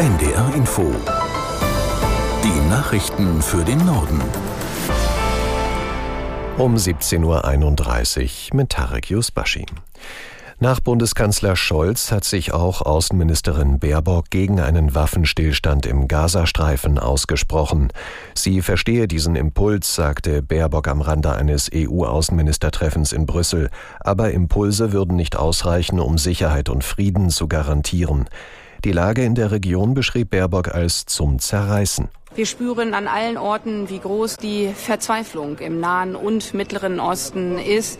NDR Info. Die Nachrichten für den Norden. Um 17.31 Uhr mit Tarek Yusbashi. Nach Bundeskanzler Scholz hat sich auch Außenministerin Baerbock gegen einen Waffenstillstand im Gazastreifen ausgesprochen. Sie verstehe diesen Impuls, sagte Baerbock am Rande eines EU-Außenministertreffens in Brüssel, aber Impulse würden nicht ausreichen, um Sicherheit und Frieden zu garantieren. Die Lage in der Region beschrieb Baerbock als zum Zerreißen. Wir spüren an allen Orten, wie groß die Verzweiflung im Nahen und Mittleren Osten ist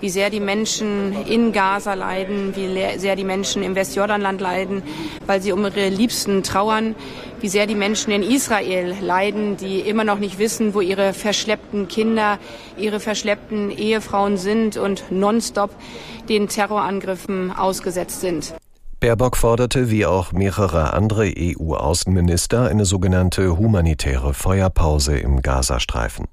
wie sehr die Menschen in Gaza leiden, wie sehr die Menschen im Westjordanland leiden, weil sie um ihre Liebsten trauern, wie sehr die Menschen in Israel leiden, die immer noch nicht wissen, wo ihre verschleppten Kinder, ihre verschleppten Ehefrauen sind und nonstop den Terrorangriffen ausgesetzt sind. Baerbock forderte, wie auch mehrere andere EU-Außenminister, eine sogenannte humanitäre Feuerpause im Gazastreifen.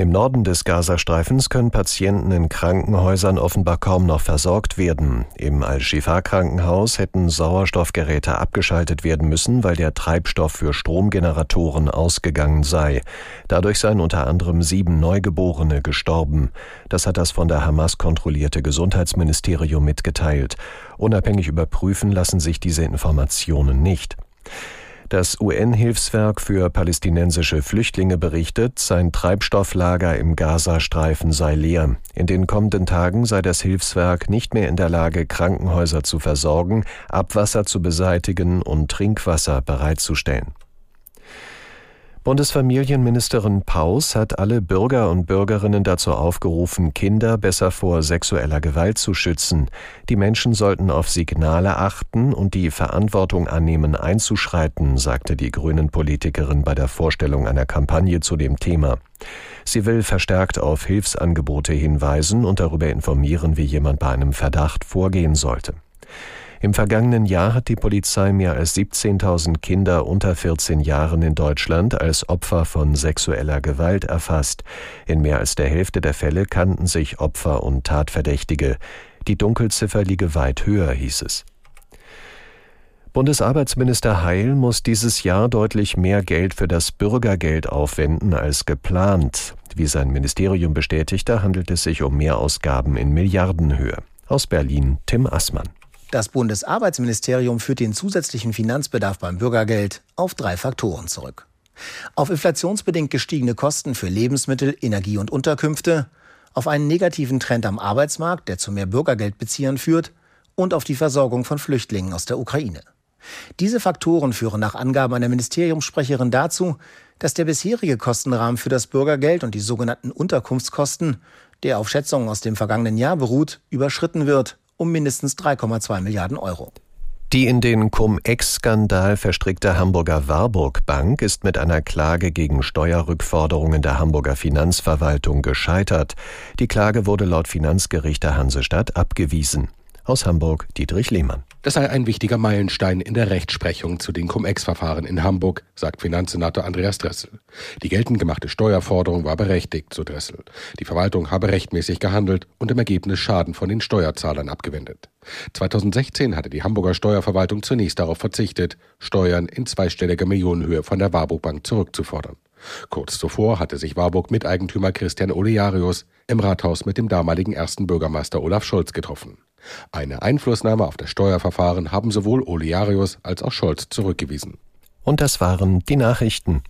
Im Norden des Gazastreifens können Patienten in Krankenhäusern offenbar kaum noch versorgt werden. Im Al-Shifa-Krankenhaus hätten Sauerstoffgeräte abgeschaltet werden müssen, weil der Treibstoff für Stromgeneratoren ausgegangen sei. Dadurch seien unter anderem sieben Neugeborene gestorben. Das hat das von der Hamas kontrollierte Gesundheitsministerium mitgeteilt. Unabhängig überprüfen lassen sich diese Informationen nicht. Das UN-Hilfswerk für palästinensische Flüchtlinge berichtet, sein Treibstofflager im Gazastreifen sei leer. In den kommenden Tagen sei das Hilfswerk nicht mehr in der Lage, Krankenhäuser zu versorgen, Abwasser zu beseitigen und Trinkwasser bereitzustellen. Bundesfamilienministerin Paus hat alle Bürger und Bürgerinnen dazu aufgerufen, Kinder besser vor sexueller Gewalt zu schützen. Die Menschen sollten auf Signale achten und die Verantwortung annehmen, einzuschreiten, sagte die Grünen-Politikerin bei der Vorstellung einer Kampagne zu dem Thema. Sie will verstärkt auf Hilfsangebote hinweisen und darüber informieren, wie jemand bei einem Verdacht vorgehen sollte. Im vergangenen Jahr hat die Polizei mehr als 17.000 Kinder unter 14 Jahren in Deutschland als Opfer von sexueller Gewalt erfasst. In mehr als der Hälfte der Fälle kannten sich Opfer und Tatverdächtige. Die Dunkelziffer liege weit höher, hieß es. Bundesarbeitsminister Heil muss dieses Jahr deutlich mehr Geld für das Bürgergeld aufwenden als geplant. Wie sein Ministerium bestätigte, handelt es sich um Mehrausgaben in Milliardenhöhe. Aus Berlin Tim Assmann. Das Bundesarbeitsministerium führt den zusätzlichen Finanzbedarf beim Bürgergeld auf drei Faktoren zurück. Auf inflationsbedingt gestiegene Kosten für Lebensmittel, Energie und Unterkünfte, auf einen negativen Trend am Arbeitsmarkt, der zu mehr Bürgergeldbeziehern führt, und auf die Versorgung von Flüchtlingen aus der Ukraine. Diese Faktoren führen nach Angaben einer Ministeriumssprecherin dazu, dass der bisherige Kostenrahmen für das Bürgergeld und die sogenannten Unterkunftskosten, der auf Schätzungen aus dem vergangenen Jahr beruht, überschritten wird um mindestens 3,2 Milliarden Euro. Die in den Cum-Ex-Skandal verstrickte Hamburger Warburg Bank ist mit einer Klage gegen Steuerrückforderungen der Hamburger Finanzverwaltung gescheitert. Die Klage wurde laut Finanzgericht der Hansestadt abgewiesen. Aus Hamburg Dietrich Lehmann. Das sei ein wichtiger Meilenstein in der Rechtsprechung zu den Cum-Ex-Verfahren in Hamburg, sagt Finanzsenator Andreas Dressel. Die geltend gemachte Steuerforderung war berechtigt, so Dressel. Die Verwaltung habe rechtmäßig gehandelt und im Ergebnis Schaden von den Steuerzahlern abgewendet. 2016 hatte die Hamburger Steuerverwaltung zunächst darauf verzichtet, Steuern in zweistelliger Millionenhöhe von der Warburg Bank zurückzufordern. Kurz zuvor hatte sich Warburg Miteigentümer Christian Olearius im Rathaus mit dem damaligen ersten Bürgermeister Olaf Scholz getroffen. Eine Einflussnahme auf das Steuerverfahren haben sowohl Olearius als auch Scholz zurückgewiesen. Und das waren die Nachrichten.